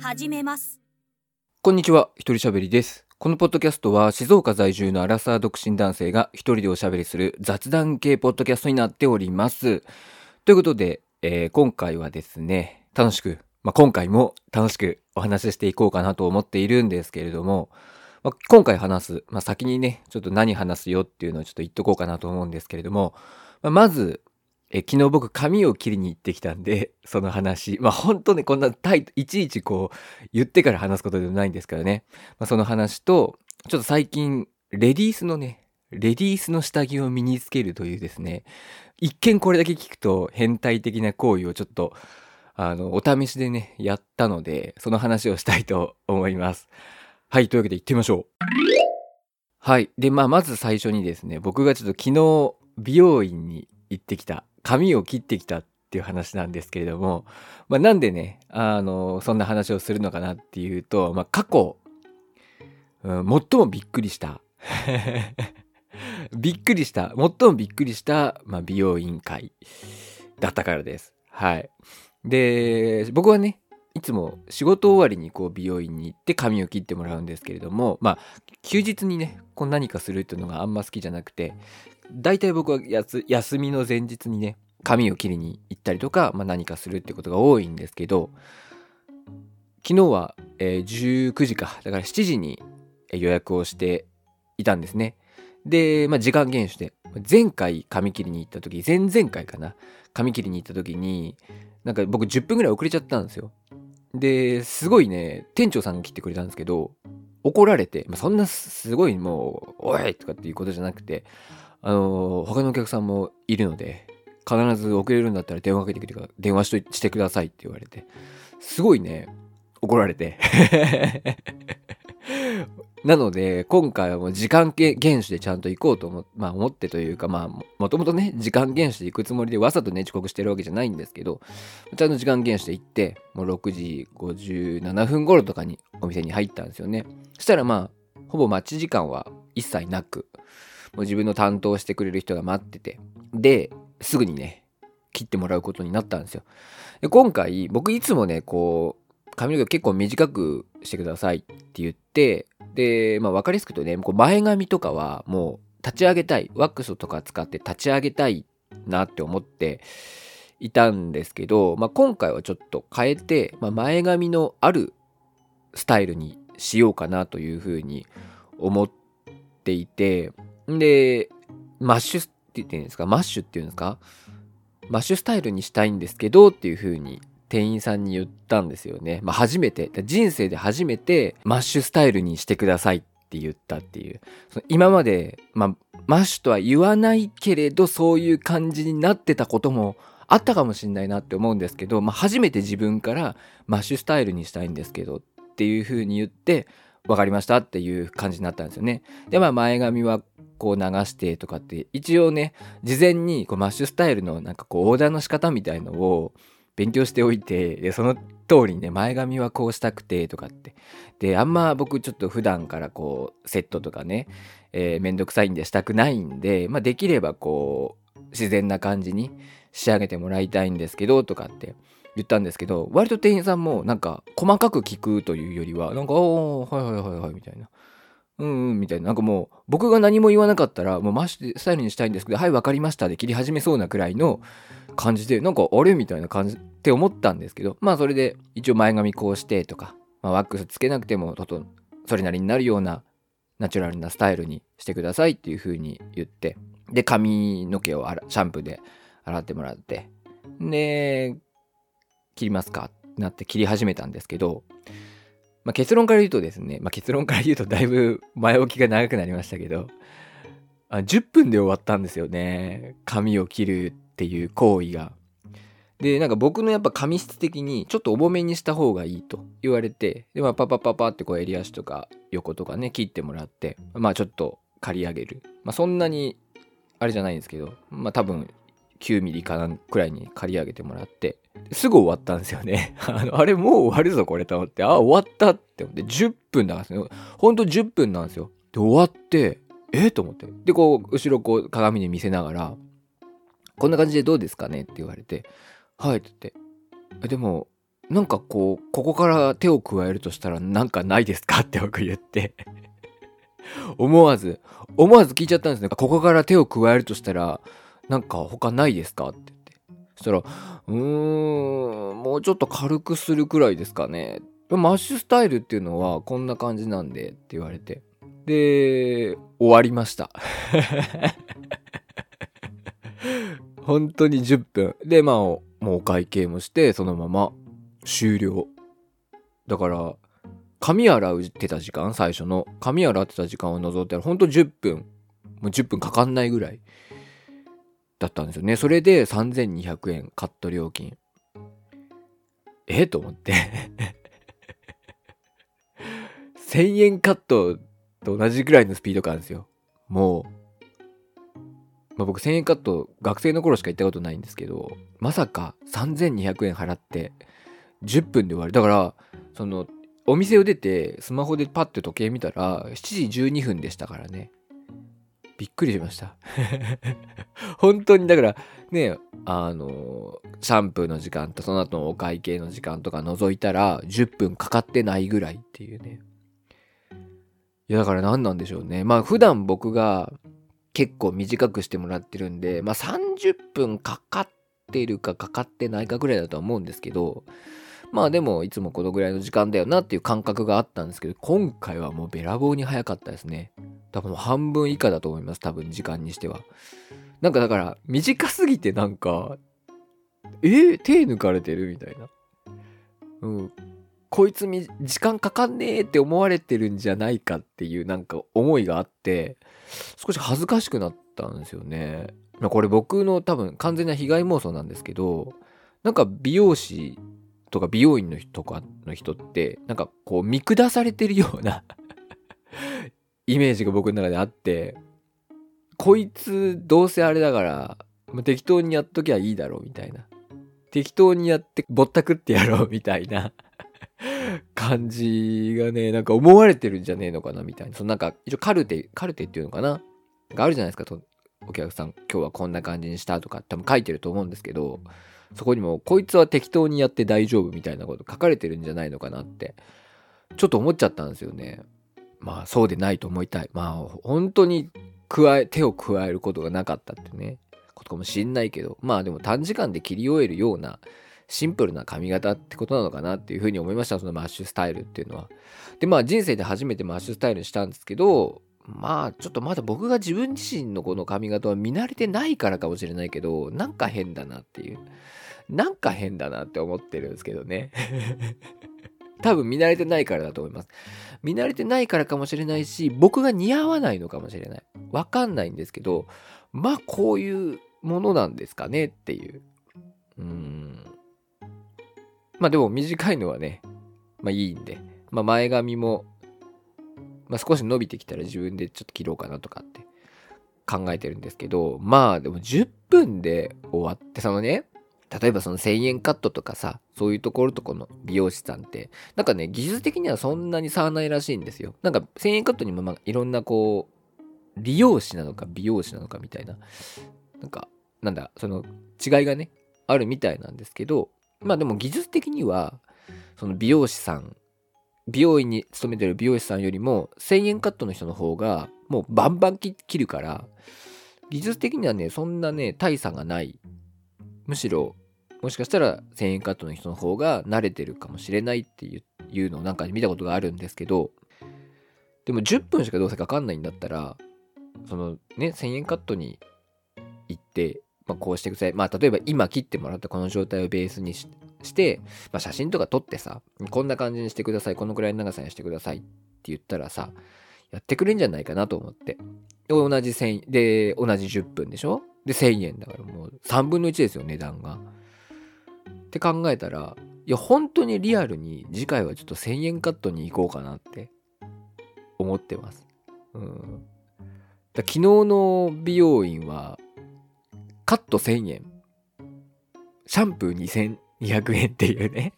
始めますこんにちは、一人喋りです。このポッドキャストは静岡在住のアラサー独身男性が一人でおしゃべりする雑談系ポッドキャストになっております。ということで、えー今回はですね、楽しく、まあ、今回も楽しくお話ししていこうかなと思っているんですけれども、まあ、今回話す、まあ、先にね、ちょっと何話すよっていうのをちょっと言っとこうかなと思うんですけれども、ま、まず、え昨日僕髪を切りに行ってきたんで、その話。まあ本当ね、こんなタイ、いちいちこう、言ってから話すことでもないんですからね。まあ、その話と、ちょっと最近、レディースのね、レディースの下着を身につけるというですね、一見これだけ聞くと変態的な行為をちょっと、あの、お試しでね、やったので、その話をしたいと思います。はい、というわけで行ってみましょう。はい。で、まあ、まず最初にですね、僕がちょっと昨日、美容院に行ってきた、髪を切ってきたっていう話なんですけれども、まあ、なんでね、あの、そんな話をするのかなっていうと、まあ、過去、うん、最もびっくりした。びっくりした。最もびっくりした、まあ、美容院会だったからです。はい。で、僕はね、いつも仕事終わりにこう美容院に行って髪を切ってもらうんですけれども、まあ、休日にね、こう何かするっていうのがあんま好きじゃなくて、大体僕は休みの前日にね、髪を切りに行ったりとか、まあ、何かするってことが多いんですけど、昨日は、えー19時か、だから7時に予約をしていたんですね。で、まあ、時間厳守で、前回髪切りに行った時、前々回かな、髪切りに行った時に、なんか僕10分ぐらい遅れちゃったんですよ。で、すごいね、店長さんが切ってくれたんですけど、怒られて、まあ、そんなすごいもう、おいとかっていうことじゃなくて、あの他のお客さんもいるので、必ず遅れるんだったら電話かけてくだ電話しとしてくださいって言われて、すごいね、怒られて。なので、今回はもう時間厳守でちゃんと行こうと思,、まあ、思ってというか、まあ、もともとね、時間厳守で行くつもりでわざとね、遅刻してるわけじゃないんですけど、ちゃんと時間厳守で行って、もう6時57分頃とかにお店に入ったんですよね。そしたらまあ、ほぼ待ち時間は一切なく、もう自分の担当してくれる人が待ってて、で、すぐにね、切ってもらうことになったんですよ。で今回、僕いつもね、こう、髪の毛結構短くしてくださいって言って、で、まあ分かりやすくとね、こう前髪とかはもう立ち上げたい、ワックスとか使って立ち上げたいなって思っていたんですけど、まあ今回はちょっと変えて、まあ、前髪のあるスタイルにしようかなというふうに思っていて、で、マッシュって言ってるんですか？マッシュっていうんですか？マッシュスタイルにしたいんですけどっていう風に店員さんに言ったんですよね。まあ初めて、人生で初めてマッシュスタイルにしてくださいって言ったっていう。その今まで、まあマッシュとは言わないけれどそういう感じになってたこともあったかもしれないなって思うんですけど、まあ初めて自分からマッシュスタイルにしたいんですけどっていう風に言って、分かりましたっていう感じになったんですよね。で、まあ前髪はこう流してとかって一応ね事前にこうマッシュスタイルのなんかこうオーダーの仕方みたいのを勉強しておいてでその通りにね前髪はこうしたくてとかってであんま僕ちょっと普段からこうセットとかね、えーめんどくさいんでしたくないんで、まあ、できればこう自然な感じに仕上げてもらいたいんですけどとかって言ったんですけど割と店員さんもなんか細かく聞くというよりはなんか「おーはいはいはいはい」みたいなうんうんみたいな。なんかもう、僕が何も言わなかったら、もうマッシュスタイルにしたいんですけど、はい、わかりましたで切り始めそうなくらいの感じで、なんか、あれみたいな感じって思ったんですけど、まあ、それで、一応前髪こうしてとか、まあ、ワックスつけなくても、とと、それなりになるような、ナチュラルなスタイルにしてくださいっていう風に言って、で、髪の毛をシャンプーで洗ってもらって、で、切りますか？ってなって切り始めたんですけど、まあ、結論から言うとですね、まあ、結論から言うとだいぶ前置きが長くなりましたけど、あ10分で終わったんですよね。髪を切るっていう行為が。で、なんか僕のやっぱ髪質的にちょっと重めにした方がいいと言われて、で、まあパパパパってこう襟足とか横とかね、切ってもらって、まあちょっと刈り上げる。まあそんなにあれじゃないんですけど、まあ多分9ミリかなんくらいに刈り上げてもらって、すぐ終わったんですよね。あの、あれもう終わるぞこれと思って、あ、終わったって思って、10分だからね。ほんと10分なんですよ。で、終わって、え？と思って。で、こう、後ろこう鏡で見せながら、こんな感じでどうですかねって言われて、はいって言って。でも、なんかこうここから手を加えるとしたらなんかないですかって僕言って 思わず思わず聞いちゃったんですねここから手を加えるとしたらなんか他ないですかってしたらうーんもうちょっと軽くするくらいですかね。マッシュスタイルっていうのはこんな感じなんでって言われて。で終わりました。本当に10分。でまあもうお会計もしてそのまま終了。だから髪洗うってた時間最初の。髪洗ってた時間を除いたらほんと10分。もう10分かかんないぐらい。だったんですよね。それで3200円カット料金。え？と思って。1000円カットと同じぐらいのスピード感ですよ。もう。まあ、僕1000円カット学生の頃しか行ったことないんですけどまさか3200円払って10分で終わる。だからそのお店を出てスマホでパッて時計見たら7時12分でしたからね。びっくりしました。本当にだからねあのシャンプーの時間とその後のお会計の時間とか除いたら10分かかってないぐらいっていうね。いやだから何なんでしょうね。まあ普段僕が結構短くしてもらってるんでまあ30分かかってるかかかってないかぐらいだとは思うんですけどまあでもいつもこのぐらいの時間だよなっていう感覚があったんですけど今回はもうべらぼうに早かったですね。多分半分以下だと思います。多分時間にしては。なんかだから短すぎてなんかえー、手抜かれてるみたいな。うん。こいつみ時間かかんねえって思われてるんじゃないかっていうなんか思いがあって少し恥ずかしくなったんですよね。これ僕の多分完全な被害妄想なんですけどなんか美容師とか美容院の人とかの人ってなんかこう見下されてるような イメージが僕の中であってこいつどうせあれだから適当にやっときゃいいだろうみたいな。適当にやってぼったくってやろうみたいな 感じがねなんか思われてるんじゃねえのかなみたいな。そのなんか一応カルテカルテっていうのかな？があるじゃないですかとお客さん今日はこんな感じにしたとか多分書いてると思うんですけどそこにもこいつは適当にやって大丈夫みたいなこと書かれてるんじゃないのかなってちょっと思っちゃったんですよね。まあそうでないと思いたい。まあ本当に加え手を加えることがなかったってね。ことかもしんないけど。まあでも短時間で切り終えるようなシンプルな髪型ってことなのかなっていうふうに思いましたそのマッシュスタイルっていうのは。でまあ人生で初めてマッシュスタイルにしたんですけどまあちょっとまだ僕が自分自身のこの髪型は見慣れてないからかもしれないけどなんか変だなっていう。なんか変だなって思ってるんですけどね。多分見慣れてないからだと思います。見慣れてないからかもしれないし僕が似合わないのかもしれない。わかんないんですけどまあこういうものなんですかねっていう。うん。まあでも短いのはねまあいいんで。まあ前髪もまあ、少し伸びてきたら自分でちょっと切ろうかなとかって考えてるんですけどまあでも10分で終わってそのね例えばその1000円カットとかさそういうところとこの美容師さんってなんかね技術的にはそんなに差はないらしいんですよ。なんか1000円カットにもまあいろんなこう利用師なのか美容師なのかみたいななんかなんだその違いがねあるみたいなんですけどまあでも技術的にはその美容師さん美容院に勤めてる美容師さんよりも1000円カットの人の方がもうバンバン切るから技術的にはねそんなね大差がないむしろもしかしたら1000円カットの人の方が慣れてるかもしれないっていうのをなんか見たことがあるんですけどでも10分しかどうせかかんないんだったらそのね1000円カットに行ってまあ、こうしてください。まあ、例えば今切ってもらったこの状態をベースにしして、まあ、写真とか撮ってさ、こんな感じにしてください。このくらいの長さにしてくださいって言ったらさ、やってくれんじゃないかなと思って。同じ1000で、同じ10分でしょ？で、1000円だからもう3分の1ですよ、値段が。って考えたら、いや、本当にリアルに次回はちょっと1000円カットに行こうかなって思ってます。うん。だ昨日の美容院はカット1000円。シャンプー2000 200円っていうね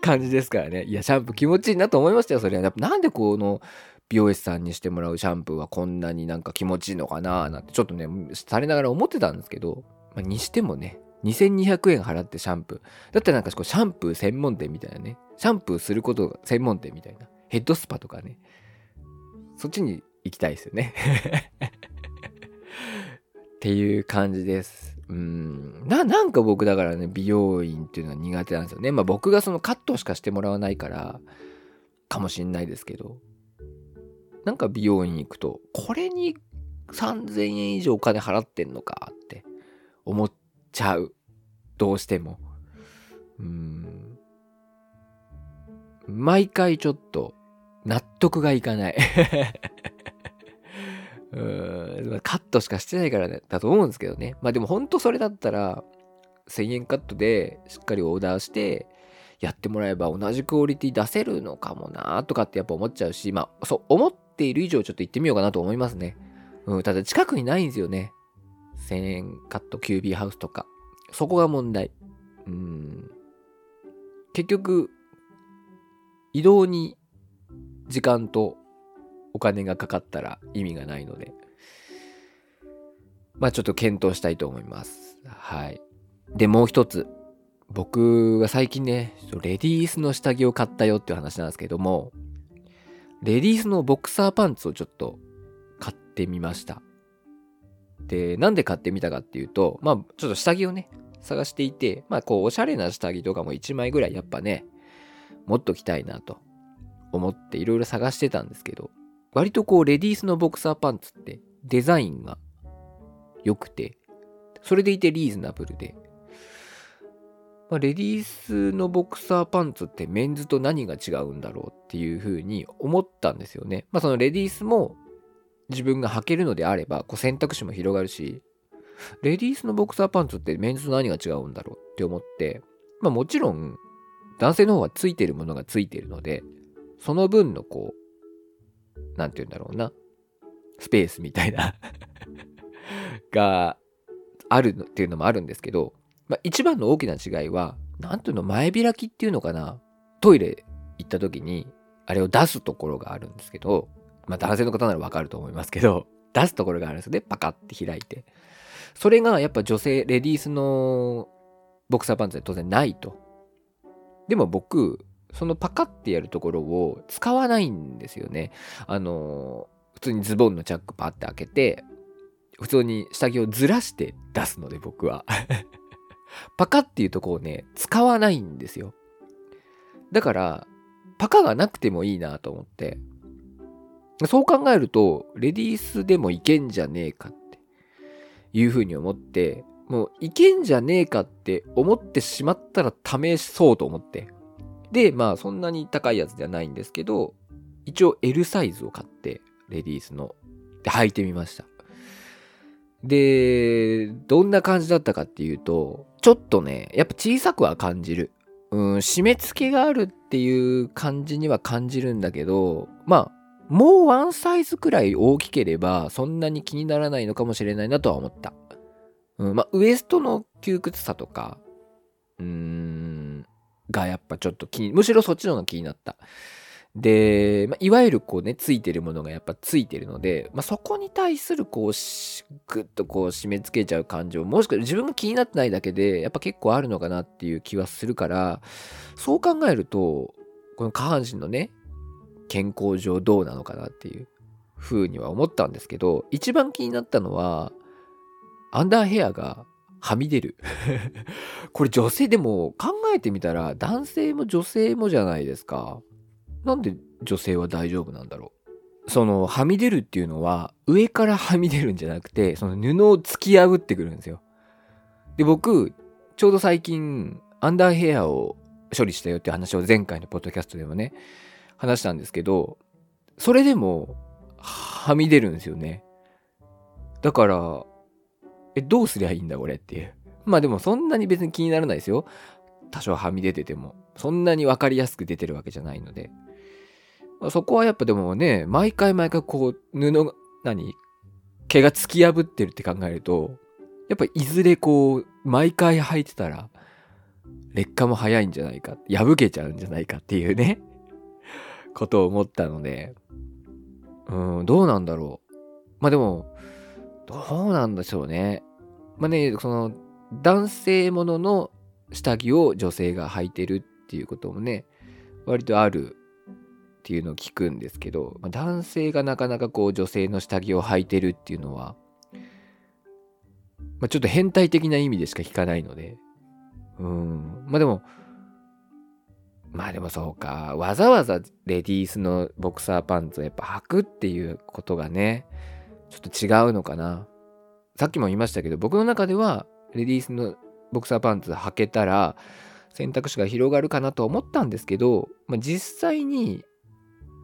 感じですからね。いや、シャンプー気持ちいいなと思いましたよ、それは。なんでこの美容師さんにしてもらうシャンプーはこんなになんか気持ちいいのかななんてちょっとね、されながら思ってたんですけど、まあ、にしてもね、2200円払ってシャンプー。だったらなんかこうシャンプー専門店みたいなね。シャンプーすることが専門店みたいな。ヘッドスパとかね。そっちに行きたいですよね っていう感じです。うん。な、なんか僕だからね、美容院っていうのは苦手なんですよね。まあ僕がそのカットしかしてもらわないから、かもしんないですけど。なんか美容院行くと、これに3000円以上お金払ってんのかって思っちゃう。どうしても。うん。毎回ちょっと納得がいかない うんカットしかしてないから、だと思うんですけどね。まあでも本当それだったら、1000円カットでしっかりオーダーして、やってもらえば同じクオリティ出せるのかもなとかってやっぱ思っちゃうし、まあそう思っている以上ちょっと行ってみようかなと思いますね。うん、ただ近くにないんですよね。1000円カット QB ハウスとか。そこが問題。うん。結局、移動に時間とお金がかかったら意味がないので、まあちょっと検討したいと思います。はい。で、もう一つ。僕が最近ね、レディースの下着を買ったよっていう話なんですけども、レディースのボクサーパンツをちょっと買ってみました。で、なんで買ってみたかっていうと、まあちょっと下着をね、探していて、まあこうおしゃれな下着とかも1枚ぐらいやっぱね、持っときたいなと思っていろいろ探してたんですけど、割とこうレディースのボクサーパンツってデザインが良くて、それでいてリーズナブルで、まあ、レディースのボクサーパンツってメンズと何が違うんだろうっていうふうに思ったんですよね。まあそのレディースも自分が履けるのであればこう選択肢も広がるし、レディースのボクサーパンツってメンズと何が違うんだろうって思って、まあもちろん男性の方はついてるものがついてるので、その分のこう、なんて言うんだろうな、スペースみたいな があるっていうのもあるんですけど、まあ、一番の大きな違いは、なんていうの、前開きっていうのかな、トイレ行った時に、あれを出すところがあるんですけど、まあ男性の方ならわかると思いますけど、出すところがあるんですよね。パカって開いて。それがやっぱ女性、レディースのボクサーパンツで当然ないと。でも僕、そのパカってやるところを使わないんですよね。あの、普通にズボンのチャックパって開けて、普通に下着をずらして出すので僕は パカっていうとこをね、使わないんですよ。だから、パカがなくてもいいなと思って、そう考えると、レディースでもいけんじゃねえかっていうふうに思って、もういけんじゃねえかって思ってしまったら試そうと思って、で、まあそんなに高いやつではないんですけど、一応 L サイズを買って、レディースの。で、履いてみました。で、どんな感じだったかっていうと、ちょっとね、やっぱ小さくは感じる。うん、締め付けがあるっていう感じには感じるんだけど、まあ、もうワンサイズくらい大きければ、そんなに気にならないのかもしれないなとは思った。うん、まあ、ウエストの窮屈さとか、うーん、がやっぱちょっと気に、むしろそっちの方が気になった。で、まあ、いわゆるこうね、ついてるものがやっぱついてるので、まあ、そこに対するこう、ぐっとこう締め付けちゃう感情、もしくは自分が気になってないだけで、やっぱ結構あるのかなっていう気はするから、そう考えると、この下半身のね、健康上どうなのかなっていう風には思ったんですけど、一番気になったのは、アンダーヘアがはみ出るこれ女性でも考えてみたら男性も女性もじゃないですか。なんで女性は大丈夫なんだろう。そのはみ出るっていうのは上からはみ出るんじゃなくてその布を突き破ってくるんですよ。で僕ちょうど最近アンダーヘアを処理したよって話を前回のポッドキャストでもね話したんですけどそれでもはみ出るんですよね。だからえ、どうすりゃいいんだこれっていう。まあでもそんなに別に気にならないですよ。多少はみ出てても。そんなに分かりやすく出てるわけじゃないので。ま、そこはやっぱでもね、毎回毎回こう、布が、何？毛が突き破ってるって考えると、やっぱいずれこう、毎回履いてたら、劣化も早いんじゃないか、破けちゃうんじゃないかっていうね、ことを思ったので、うん、どうなんだろう。まあでも、どうなんでしょうね。まあね、その、男性ものの下着を女性が履いてるっていうこともね割とあるっていうのを聞くんですけど、まあ、男性がなかなかこう女性の下着を履いてるっていうのは、まあ、ちょっと変態的な意味でしか聞かないので。うん。まあでもまあでもそうか。わざわざレディースのボクサーパンツをやっぱ履くっていうことがねちょっと違うのかなさっきも言いましたけど僕の中ではレディースのボクサーパンツ履けたら選択肢が広がるかなと思ったんですけど、まあ、実際に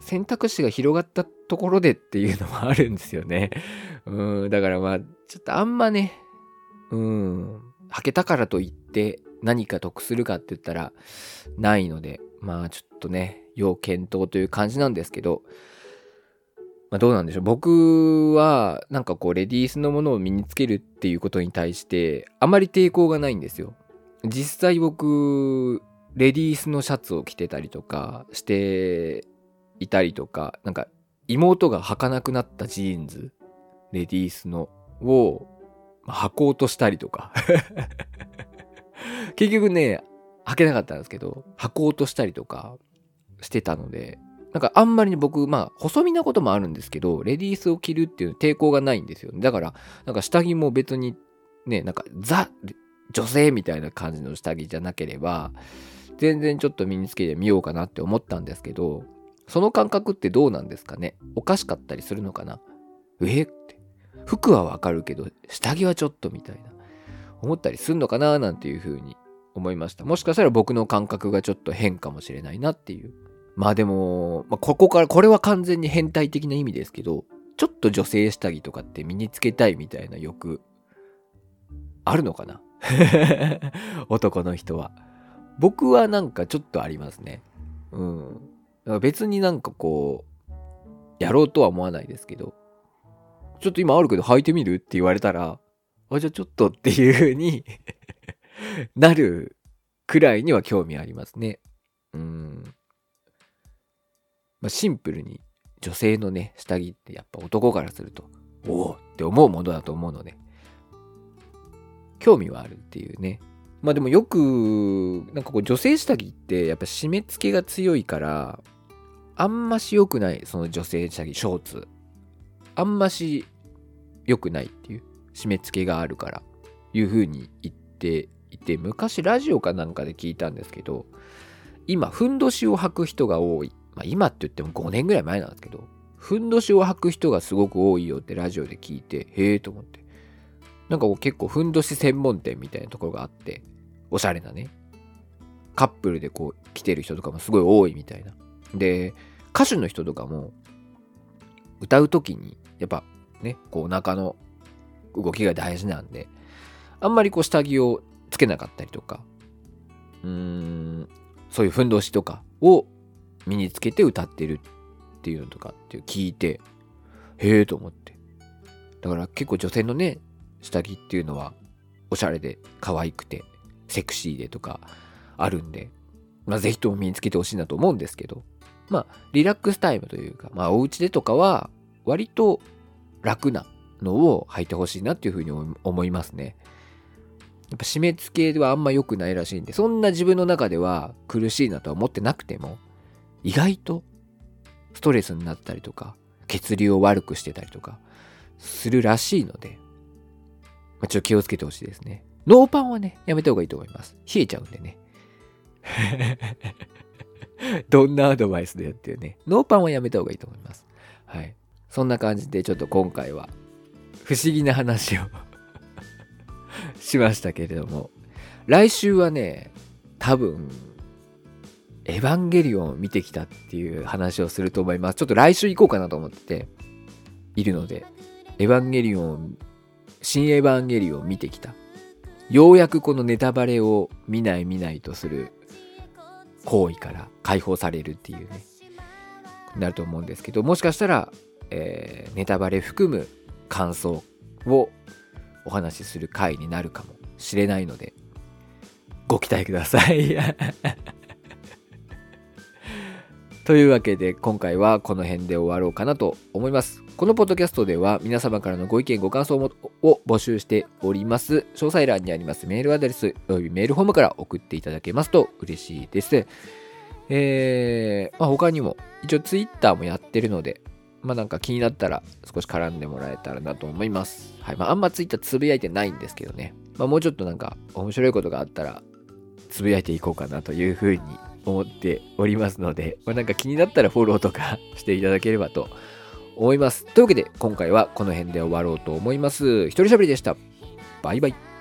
選択肢が広がったところでっていうのもあるんですよね。うん、だからまあ、ちょっとあんまね、うん、履けたからといって何か得するかって言ったらないので、まあちょっとね、要検討という感じなんですけど、まあどうなんでしょう。僕はなんかこうレディースのものを身につけるっていうことに対してあまり抵抗がないんですよ。実際僕、レディースのシャツを着てたりとかしていたりとか、なんか妹が履かなくなったジーンズ、レディースの、を履こうとしたりとか 結局ね、履けなかったんですけど、履こうとしたりとかしてたので、なんかあんまり僕、まあ、細身なこともあるんですけど、レディースを着るっていう抵抗がないんですよ。だから、なんか下着も別にね、なんかザ、女性みたいな感じの下着じゃなければ、全然ちょっと身につけてみようかなって思ったんですけど、その感覚ってどうなんですかね？おかしかったりするのかな？えって。服はわかるけど、下着はちょっとみたいな。思ったりすんのかな？なんていうふうに思いました。もしかしたら僕の感覚がちょっと変かもしれないなっていう。まあでも、まあ、ここから、これは完全に変態的な意味ですけど、ちょっと女性下着とかって身につけたいみたいな欲、あるのかな？男の人は。僕はなんかちょっとありますね。うん。別になんかこう、やろうとは思わないですけど、ちょっと今あるけど履いてみるって言われたら、あ、じゃあちょっとっていう風に なるくらいには興味ありますね。うん。まあ、シンプルに女性のね、下着ってやっぱ男からすると、おおって思うものだと思うので、興味はあるっていうね。まあでもよく、なんかこう女性下着ってやっぱ締め付けが強いから、あんまし良くない、その女性下着、ショーツ。あんまし良くないっていう、締め付けがあるから、いう風に言っていて、昔ラジオかなんかで聞いたんですけど、今、ふんどしを履く人が多い。まあ今って言っても5年ぐらい前なんですけど、ふんどしを履く人がすごく多いよってラジオで聞いて、へえと思って。なんか結構ふんどし専門店みたいなところがあって、おしゃれなね。カップルでこう来てる人とかもすごい多いみたいな。で、歌手の人とかも、歌う時に、やっぱね、こうお腹の動きが大事なんで、あんまりこう下着をつけなかったりとか、うーん、そういうふんどしとかを身につけて歌ってるっていうのとかって聞いて、へえと思って。だから結構女性のね、下着っていうのはおしゃれで可愛くてセクシーでとかあるんで、まあぜひとも身につけてほしいなと思うんですけど、まあ、リラックスタイムというか、まあ、お家でとかは、割と楽なのを履いてほしいなっていうふうに思いますね。やっぱ締め付けはあんま良くないらしいんで、そんな自分の中では苦しいなとは思ってなくても、意外とストレスになったりとか、血流を悪くしてたりとか、するらしいので、まあ、ちょっと気をつけてほしいですね。ノーパンはね、やめた方がいいと思います。冷えちゃうんでね。どんなアドバイスだよっていうね。ノーパンはやめた方がいいと思います。はい。そんな感じでちょっと今回は不思議な話を しましたけれども、来週はね、多分、エヴァンゲリオンを見てきたっていう話をすると思います。ちょっと来週行こうかなと思っているので、エヴァンゲリオン、新エヴァンゲリオンを見てきた。ようやくこのネタバレを見ない見ないとする行為から解放されるっていうね、なると思うんですけど、もしかしたら、えー、ネタバレ含む感想をお話しする回になるかもしれないので、ご期待ください。というわけで今回はこの辺で終わろうかなと思います。このポッドキャストでは皆様からのご意見ご感想を募集しております。詳細欄にありますメールアドレスおよびメールフォームから送っていただけますと嬉しいです。えー、まあ、他にも一応ツイッターもやってるのでまあなんか気になったら少し絡んでもらえたらなと思います。はいまああんまツイッターつぶやいてないんですけどね。まあもうちょっとなんか面白いことがあったらつぶやいていこうかなというふうに思っておりますので、まあ、なんか気になったらフォローとかしていただければと思います。というわけで今回はこの辺で終わろうと思います。一人喋りでした。バイバイ。